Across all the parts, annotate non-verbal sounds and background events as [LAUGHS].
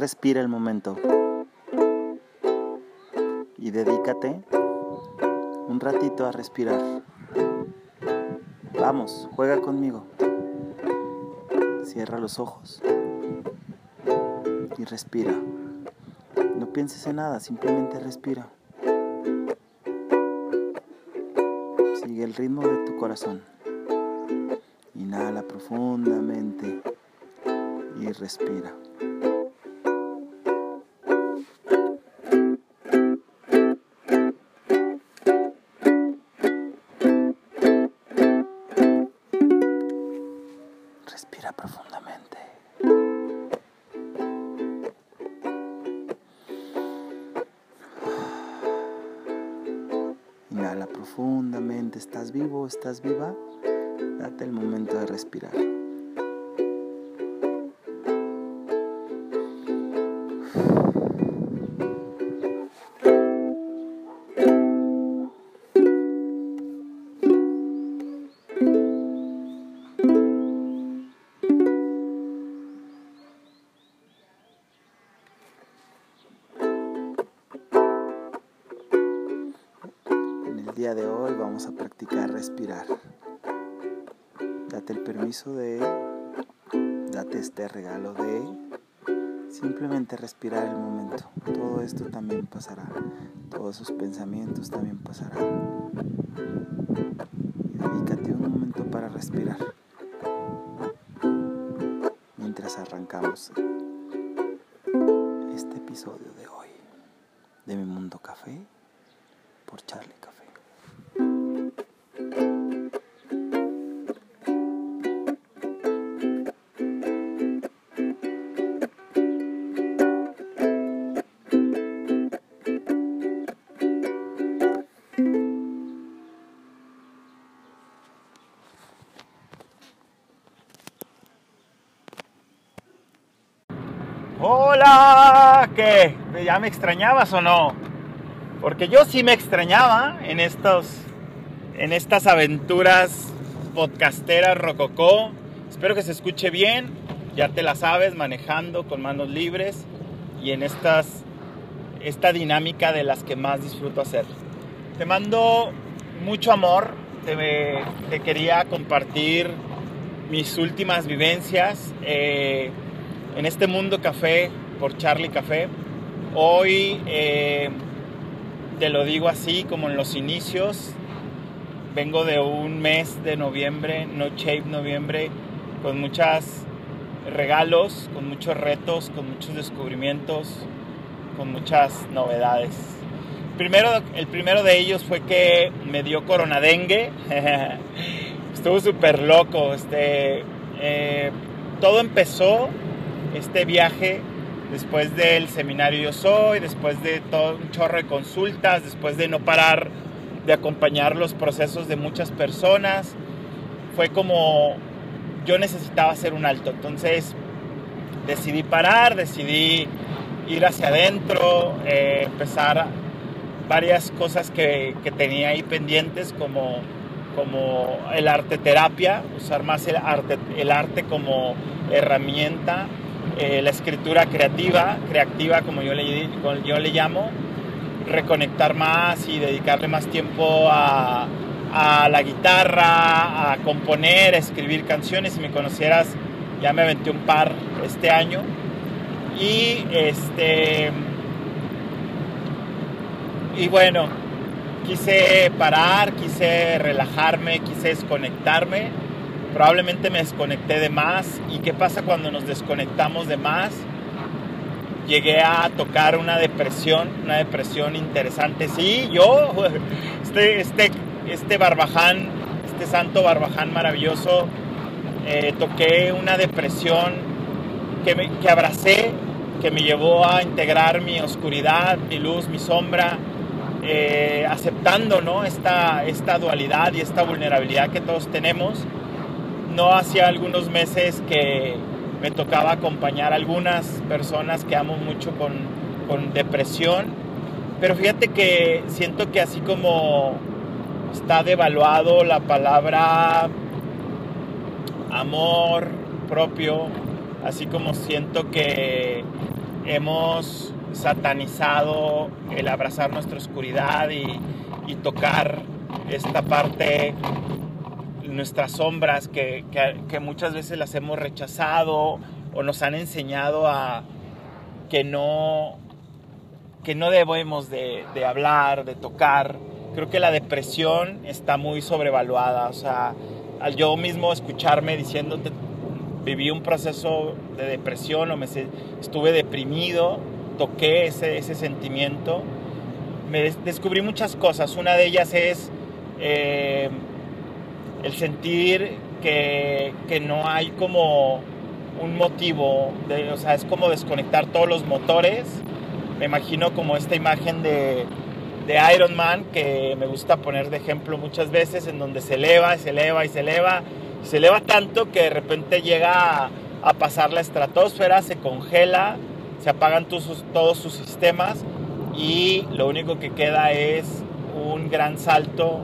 respira el momento. Y dedícate un ratito a respirar. Vamos, juega conmigo. Cierra los ojos y respira. No pienses en nada, simplemente respira. Sigue el ritmo de tu corazón. Inhala profundamente y. Respira ¿Estás viva? Date el momento de respirar. Respirar. Date el permiso de, date este regalo de simplemente respirar el momento. Todo esto también pasará. Todos esos pensamientos también pasarán. Y dedícate un momento para respirar. Mientras arrancamos este episodio de hoy de Mi Mundo Café por Charlie ¿Ya me extrañabas o no? Porque yo sí me extrañaba en estos en estas aventuras podcasteras rococó. Espero que se escuche bien. Ya te la sabes, manejando con manos libres y en estas esta dinámica de las que más disfruto hacer. Te mando mucho amor. Te, quería compartir mis últimas vivencias. Eh, en este mundo café por Charlie Café. Hoy eh, te lo digo así como en los inicios. Vengo de un mes de noviembre, No Shape Noviembre, con muchos regalos, con muchos retos, con muchos descubrimientos, con muchas novedades. Primero, el primero de ellos fue que me dio coronadengue. [LAUGHS] Estuvo súper loco. Este, eh, todo empezó este viaje después del seminario Yo Soy, después de todo un chorro de consultas, después de no parar de acompañar los procesos de muchas personas, fue como yo necesitaba hacer un alto. Entonces decidí parar, decidí ir hacia adentro, eh, empezar varias cosas que, que, tenía ahí pendientes como, como el arte terapia, usar más el arte, el arte como herramienta eh, la escritura creativa, creativa como yo le, yo le llamo, reconectar más y dedicarle más tiempo a, a, la guitarra, a componer, a escribir canciones. Si me conocieras, ya me aventé un par este año. Y este. Y bueno, quise parar, quise relajarme, quise desconectarme probablemente me desconecté de más. ¿Y qué pasa cuando nos desconectamos de más? Llegué a tocar una depresión, una depresión interesante. Sí, yo, [LAUGHS] este, este, este barbaján, este santo barbaján maravilloso, eh, toqué una depresión que, que abracé, que me llevó a integrar mi oscuridad, mi luz, mi sombra, eh, aceptando ¿no? esta, esta dualidad y esta vulnerabilidad que todos tenemos no hacía algunos meses que me tocaba acompañar a algunas personas que amo mucho con, con, depresión, pero fíjate que siento que así como está devaluado la palabra amor propio, así como siento que hemos satanizado el abrazar nuestra oscuridad y, y tocar esta parte, nuestras sombras que, que, muchas veces las hemos rechazado o nos han enseñado a que no, que no debemos de, hablar, de tocar. Creo que la depresión está muy sobrevaluada. O sea, al yo mismo escucharme diciéndote, viví un proceso de depresión o me estuve deprimido, toqué ese, ese sentimiento, me des descubrí muchas cosas. Una de ellas es eh, el sentir que, que, no hay como un motivo, de, o sea, es como desconectar todos los motores. Me imagino como esta imagen de, de Iron Man que me gusta poner de ejemplo muchas veces, en donde se eleva se eleva y se eleva se eleva tanto que de repente llega a, pasar la estratosfera, se congela, se apagan todos, todos sus sistemas y lo único que queda es un gran salto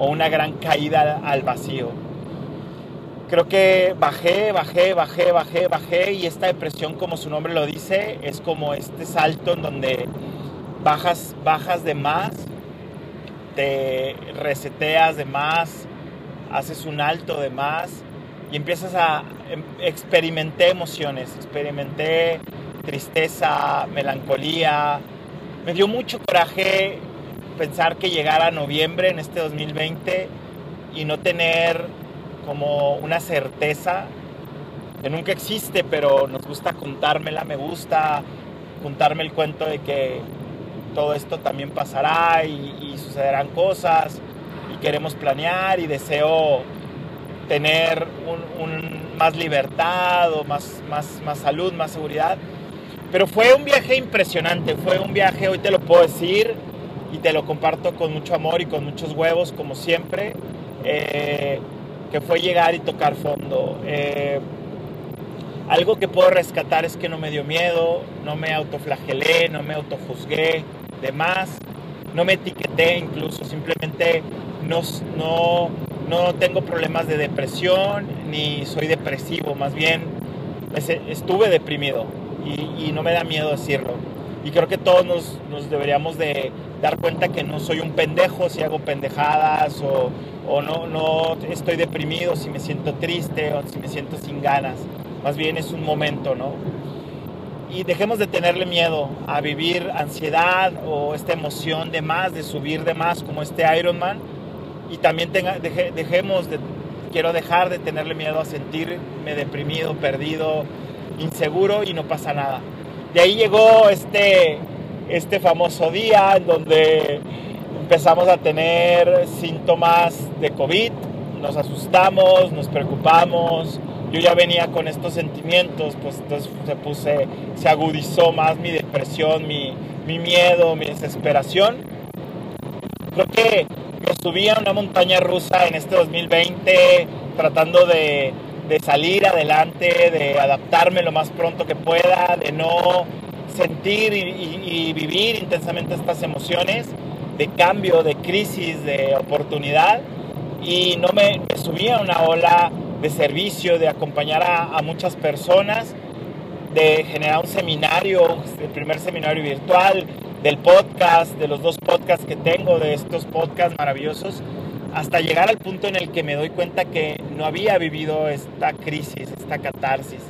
o una gran caída al vacío. Creo que bajé, bajé, bajé, bajé, bajé y esta depresión, como su nombre lo dice, es como este salto en donde bajas, bajas de más, te reseteas de más, haces un alto de más y empiezas a em, experimenté emociones, experimenté tristeza, melancolía. Me dio mucho coraje pensar que llegara noviembre en este 2020 y no tener como una certeza que nunca existe, pero nos gusta contármela, me gusta contarme el cuento de que todo esto también pasará y, y sucederán cosas queremos planear y deseo tener un, un, más libertad o más, más, más salud, más seguridad. Pero fue un viaje impresionante, fue un viaje, hoy te lo puedo decir y te lo comparto con mucho amor y con muchos huevos, como siempre, eh, que fue llegar y tocar fondo. Eh, algo que puedo rescatar es que no me dio miedo, no me autoflagelé, no me autojuzgué de más, no me etiqueté incluso, simplemente no, no, no tengo problemas de depresión ni soy depresivo, más bien estuve deprimido y, no me da miedo decirlo. Y creo que todos nos, deberíamos de dar cuenta que no soy un pendejo si hago pendejadas o, o no, no estoy deprimido si me siento triste o si me siento sin ganas. Más bien es un momento, ¿no? y dejemos de tenerle miedo a vivir ansiedad o esta emoción de más, de subir de más como este Ironman y también tenga, deje, dejemos de, quiero dejar de tenerle miedo a sentirme deprimido, perdido, inseguro y no pasa nada. De ahí llegó este, este famoso día en donde empezamos a tener síntomas de COVID, nos asustamos, nos preocupamos, yo ya venía con estos sentimientos, pues entonces se puse, se agudizó más mi depresión, mi, mi miedo, mi desesperación. Creo que me subí a una montaña rusa en este 2020 tratando de, de salir adelante, de adaptarme lo más pronto que pueda, de no sentir y, vivir intensamente estas emociones de cambio, de crisis, de oportunidad. Y no me, me subí a una ola de servicio, de acompañar a, a, muchas personas, de generar un seminario, el primer seminario virtual, del podcast, de los dos podcasts que tengo, de estos podcasts maravillosos, hasta llegar al punto en el que me doy cuenta que no había vivido esta crisis, esta catarsis.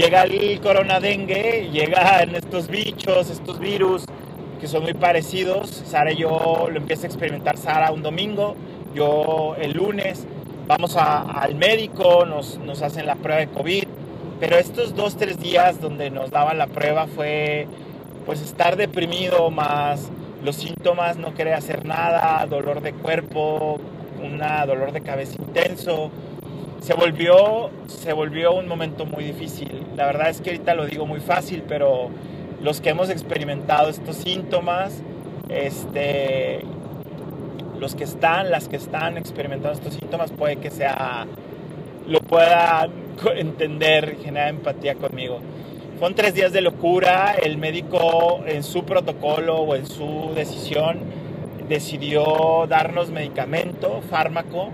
Llega el corona dengue, llegan estos bichos, estos virus que son muy parecidos. Sara y yo lo empiezo a experimentar Sara un domingo, yo el lunes vamos a, al médico, nos, nos, hacen la prueba de COVID, pero estos dos, tres días donde nos daban la prueba fue pues estar deprimido más los síntomas, no querer hacer nada, dolor de cuerpo, un dolor de cabeza intenso. Se volvió, se volvió un momento muy difícil. La verdad es que ahorita lo digo muy fácil, pero los que hemos experimentado estos síntomas, este, los que están, las que están experimentando estos síntomas, puede que sea, lo puedan [LAUGHS] entender, generar empatía conmigo. Fueron tres días de locura, el médico en su protocolo o en su decisión decidió darnos medicamento, fármaco,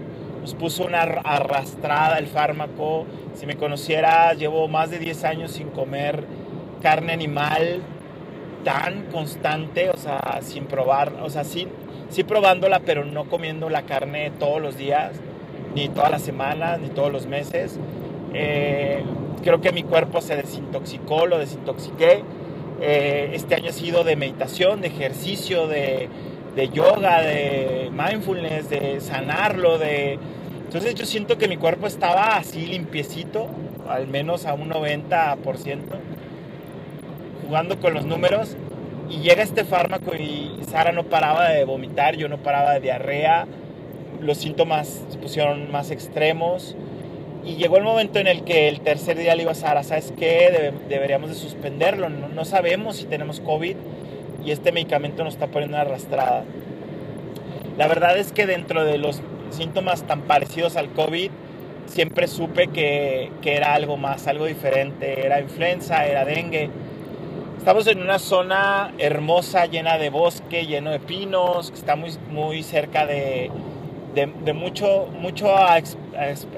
nos puso una arrastrada el fármaco, si me conociera, llevo más de 10 años sin comer carne animal tan constante, o sea, sin probar, o sea, sí, sí probándola, pero no comiendo la carne todos los días, ni todas las semanas, ni todos los meses. Eh, creo que mi cuerpo se desintoxicó, lo desintoxiqué. Eh, este año ha sido de meditación, de ejercicio, de, de yoga, de mindfulness, de sanarlo, de... Entonces yo siento que mi cuerpo estaba así limpiecito, al menos a un 90%, jugando con los números. Y llega este fármaco y Sara no paraba de vomitar, yo no paraba de diarrea, los síntomas se pusieron más extremos. Y llegó el momento en el que el tercer día le iba a Sara, ¿sabes qué? deberíamos de suspenderlo, no sabemos si tenemos COVID y este medicamento nos está poniendo una arrastrada. La verdad es que dentro de los síntomas tan parecidos al COVID, siempre supe que, que, era algo más, algo diferente. Era influenza, era dengue. Estamos en una zona hermosa, llena de bosque, lleno de pinos, que está muy, muy cerca de, de, de mucho, mucho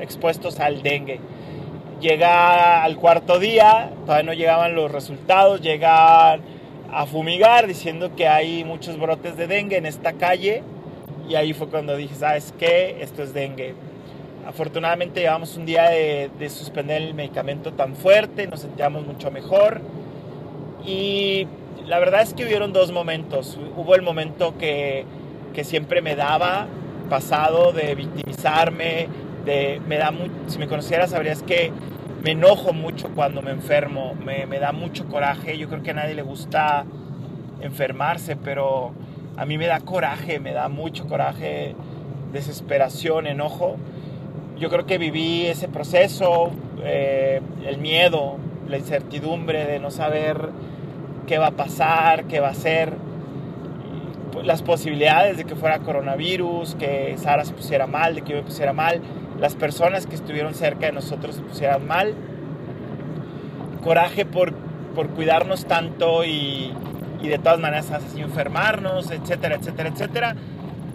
expuestos al dengue. Llega al cuarto día, todavía no llegaban los resultados, llegan a fumigar diciendo que hay muchos brotes de dengue en esta calle y ahí fue cuando dije, ¿sabes qué? Esto es dengue. Afortunadamente llevamos un día de, de suspender el medicamento tan fuerte, nos sentíamos mucho mejor y la verdad es que hubieron dos momentos. Hubo el momento que, que siempre me daba pasado de victimizarme, de, me da si me conocieras sabrías que me enojo mucho cuando me enfermo, me, da mucho coraje, yo creo que a nadie le gusta enfermarse, pero a mí me da coraje, me da mucho coraje, desesperación, enojo. Yo creo que viví ese proceso, eh, el miedo, la incertidumbre de no saber qué va a pasar, qué va a ser, las posibilidades de que fuera coronavirus, que Sara se pusiera mal, de que yo me pusiera mal, las personas que estuvieron cerca de nosotros se pusieran mal. Coraje por, por cuidarnos tanto y, de todas maneras así enfermarnos, etcétera, etcétera, etcétera.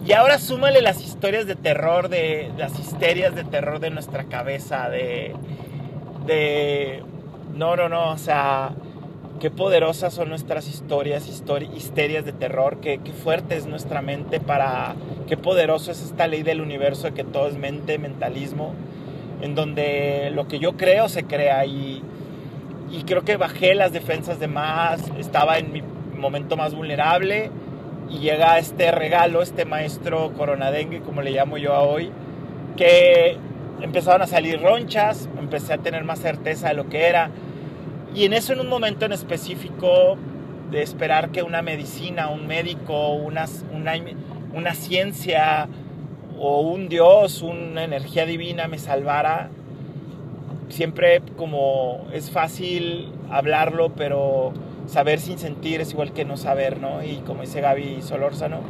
Y ahora súmale las historias de terror, de, las histerias de terror de nuestra cabeza, de, de, no, no, no, o sea, qué poderosas son nuestras historias, histerias de terror, qué, qué fuerte es nuestra mente para, qué poderoso es esta ley del universo de que todo es mente, mentalismo, en donde lo que yo creo se crea y, y creo que bajé las defensas de más, estaba en mi momento más vulnerable y llega este regalo, este maestro coronadengue, como le llamo yo a hoy, que empezaron a salir ronchas, empecé a tener más certeza de lo que era. Y en eso, en un momento en específico, de esperar que una medicina, un médico, una, una, una ciencia o un Dios, una energía divina me salvara, siempre como es fácil hablarlo, pero saber sin sentir es igual que no saber, ¿no? Y como dice Gaby Solórzano.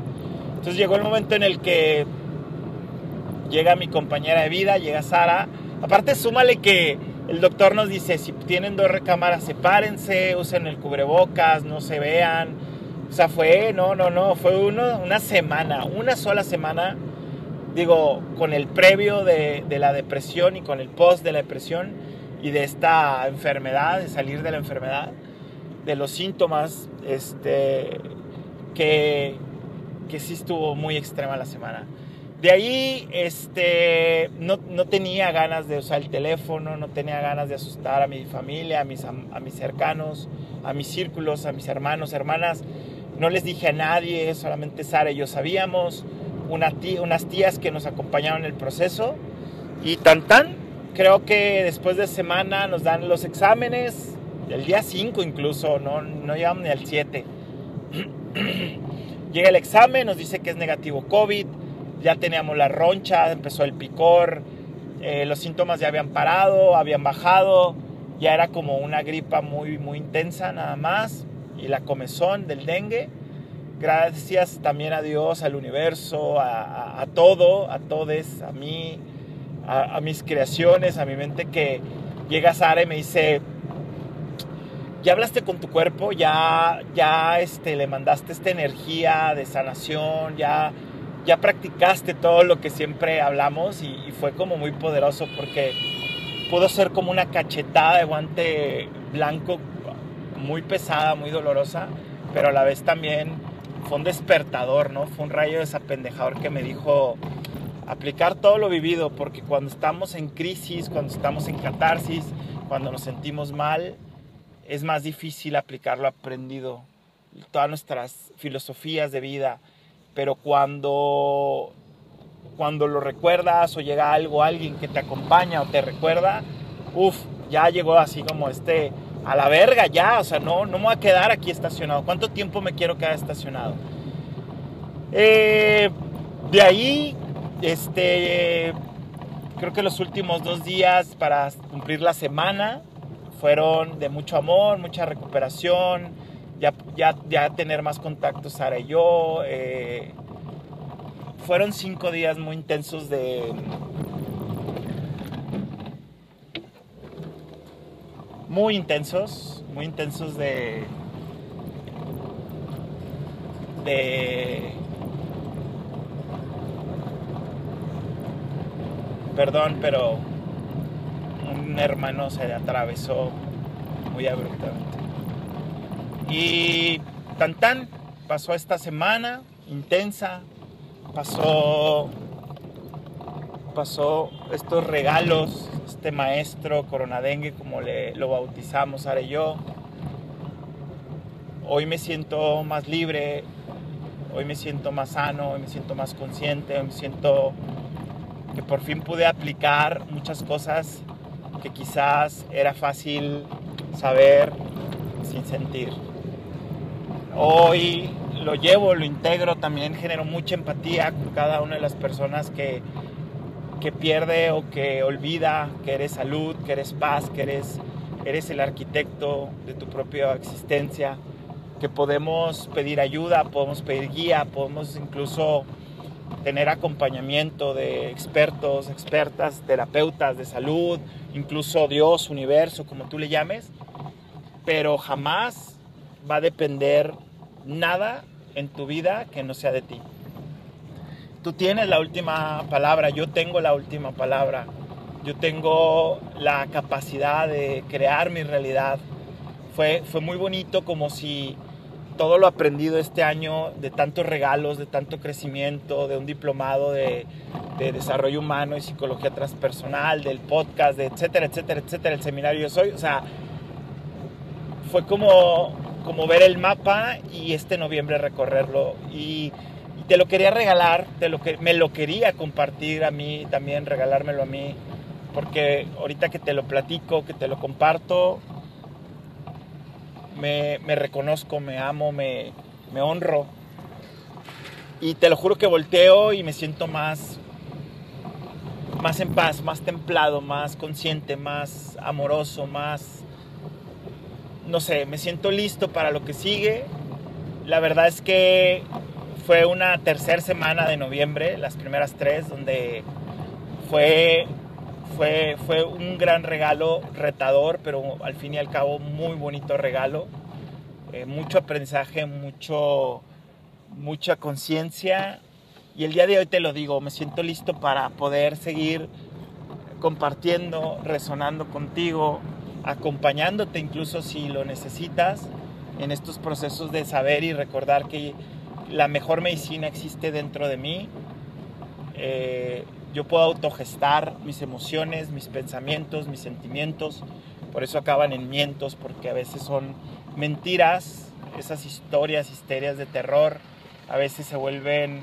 Entonces llegó el momento en el que llega mi compañera de vida, llega Sara. Aparte, súmale que el doctor nos dice, si tienen dos recámaras, sepárense, usen el cubrebocas, no se vean. O sea, fue, no, no, no, fue una semana, una sola semana, digo, con el previo de, de la depresión y con el post de la depresión y de esta enfermedad, de salir de la enfermedad de los síntomas, este, que, que sí estuvo muy extrema la semana. De ahí este, no, no, tenía ganas de usar el teléfono, no tenía ganas de asustar a mi familia, a mis, a, mis cercanos, a mis círculos, a mis hermanos, hermanas. No les dije a nadie, solamente Sara y yo sabíamos, unas tías que nos acompañaron en el proceso. Y tan tan, creo que después de semana nos dan los exámenes, el día 5 incluso, no, no llegamos ni al 7. [CLEARS THROAT] Llega el examen, nos dice que es negativo COVID, ya teníamos la roncha, empezó el picor, eh, los síntomas ya habían parado, habían bajado, ya era como una gripa muy, muy intensa nada más, y la comezón del dengue. Gracias también a Dios, al universo, a, todo, a todos, a mí, a, a mis creaciones, a mi mente que llega Sara y me dice, ya hablaste con tu cuerpo, ya, ya este, le mandaste esta energía de sanación, ya, ya practicaste todo lo que siempre hablamos y, fue como muy poderoso porque pudo ser como una cachetada de guante blanco muy pesada, muy dolorosa, pero a la vez también fue un despertador, ¿no? Fue un rayo desapendejador que me dijo aplicar todo lo vivido, porque cuando estamos en crisis, cuando estamos en catarsis, cuando nos sentimos mal, es más difícil aplicar lo aprendido, todas nuestras filosofías de vida, pero cuando cuando lo recuerdas o llega algo, alguien que te acompaña o te recuerda, uff, ya llegó así como este, a la verga ya, o sea, no, no me voy a quedar aquí estacionado. ¿Cuánto tiempo me quiero quedar estacionado? Eh, de ahí, este, creo que los últimos dos días para cumplir la semana fueron de mucho amor, mucha recuperación, ya, ya, ya tener más contacto Sara y yo. Eh, fueron cinco días muy intensos de... Muy intensos, muy intensos de... De... Perdón, pero un hermano se atravesó muy abruptamente. Y tan tan pasó esta semana intensa, pasó, pasó estos regalos, este maestro coronadengue, como le, lo bautizamos y yo. Hoy me siento más libre, hoy me siento más sano, hoy me siento más consciente, hoy me siento que por fin pude aplicar muchas cosas que quizás era fácil saber sin sentir. Hoy lo llevo, lo integro, también genero mucha empatía con cada una de las personas que, que pierde o que olvida que eres salud, que eres paz, que eres, eres el arquitecto de tu propia existencia, que podemos pedir ayuda, podemos pedir guía, podemos incluso tener acompañamiento de expertos, expertas, terapeutas de salud, incluso Dios, universo, como tú le llames, pero jamás va a depender nada en tu vida que no sea de ti. Tú tienes la última palabra, yo tengo la última palabra, yo tengo la capacidad de crear mi realidad. Fue, fue muy bonito como si todo lo aprendido este año de tantos regalos, de tanto crecimiento, de un diplomado de, de, desarrollo humano y psicología transpersonal, del podcast, de etcétera, etcétera, etcétera, el seminario Yo Soy, o sea, fue como como ver el mapa y este noviembre recorrerlo. Y, te lo quería regalar, te lo que, me lo quería compartir a mí, también regalármelo a mí, porque ahorita que te lo platico, que te lo comparto, me, me reconozco, me amo, me, me honro. Y te lo juro que volteo y me siento más, más en paz, más templado, más consciente, más amoroso, más no sé, me siento listo para lo que sigue. La verdad es que fue una tercera semana de noviembre, las primeras tres, donde fue, fue, fue un gran regalo retador, pero al fin y al cabo muy bonito regalo. Eh, mucho aprendizaje, mucho, mucha conciencia. Y el día de hoy te lo digo, me siento listo para poder seguir compartiendo, resonando contigo, acompañándote incluso si lo necesitas en estos procesos de saber y recordar que la mejor medicina existe dentro de mí. Eh, yo puedo autogestar mis emociones, mis pensamientos, mis sentimientos. Por eso acaban en mientos, porque a veces son mentiras, esas historias, histerias de terror. A veces se vuelven,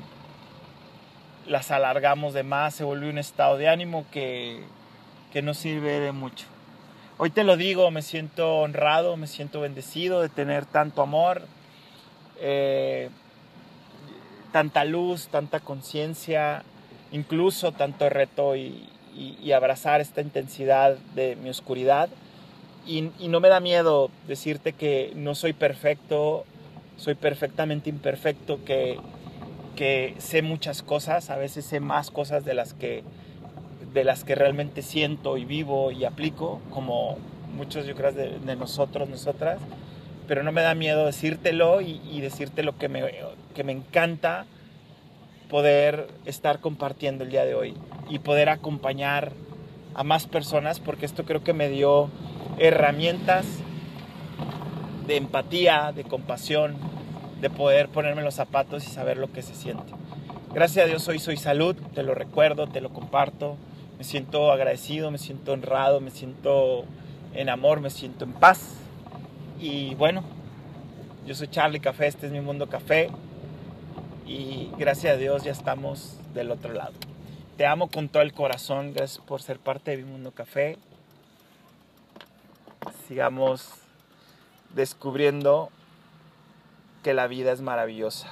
las alargamos de más, se vuelve un estado de ánimo que, que no sirve de mucho. Hoy te lo digo, me siento honrado, me siento bendecido de tener tanto amor, eh, tanta luz, tanta conciencia, incluso tanto reto y, abrazar esta intensidad de mi oscuridad. Y, y, no me da miedo decirte que no soy perfecto, soy perfectamente imperfecto, que, que sé muchas cosas, a veces sé más cosas de las que de las que realmente siento y vivo y aplico, como muchos yo creo de, nosotros, nosotras, pero no me da miedo decírtelo y, decirte lo que me, que me encanta poder estar compartiendo el día de hoy y poder acompañar a más personas porque esto creo que me dio herramientas de empatía, de compasión, de poder ponerme los zapatos y saber lo que se siente. Gracias a Dios hoy soy salud, te lo recuerdo, te lo comparto. Me siento agradecido, me siento honrado, me siento en amor, me siento en paz. Y bueno, yo soy Charlie Café, este es mi mundo café. Y gracias a Dios ya estamos del otro lado. Te amo con todo el corazón, gracias por ser parte de mi mundo café. Sigamos descubriendo que la vida es maravillosa.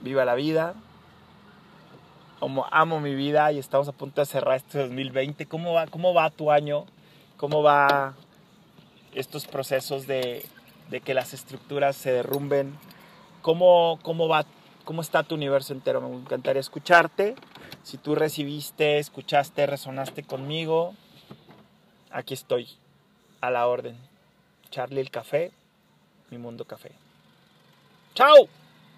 Viva la vida. Como amo mi vida y estamos a punto de cerrar este 2020. ¿Cómo va, cómo va tu año? ¿Cómo va estos procesos de, de que las estructuras se derrumben? ¿Cómo, cómo, va, ¿Cómo está tu universo entero? Me encantaría escucharte. Si tú recibiste, escuchaste, resonaste conmigo, aquí estoy, a la orden. Charlie el café, mi mundo café. ¡Chao!